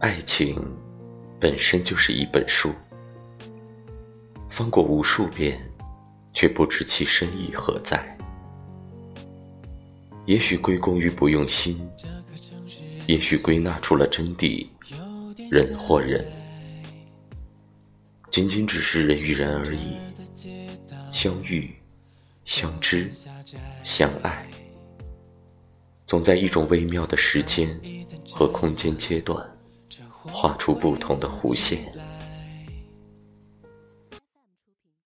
爱情本身就是一本书，翻过无数遍，却不知其深意何在。也许归功于不用心，也许归纳出了真谛，人或人，仅仅只是人与人而已。相遇、相知、相爱，总在一种微妙的时间和空间阶段。画出不同的弧线。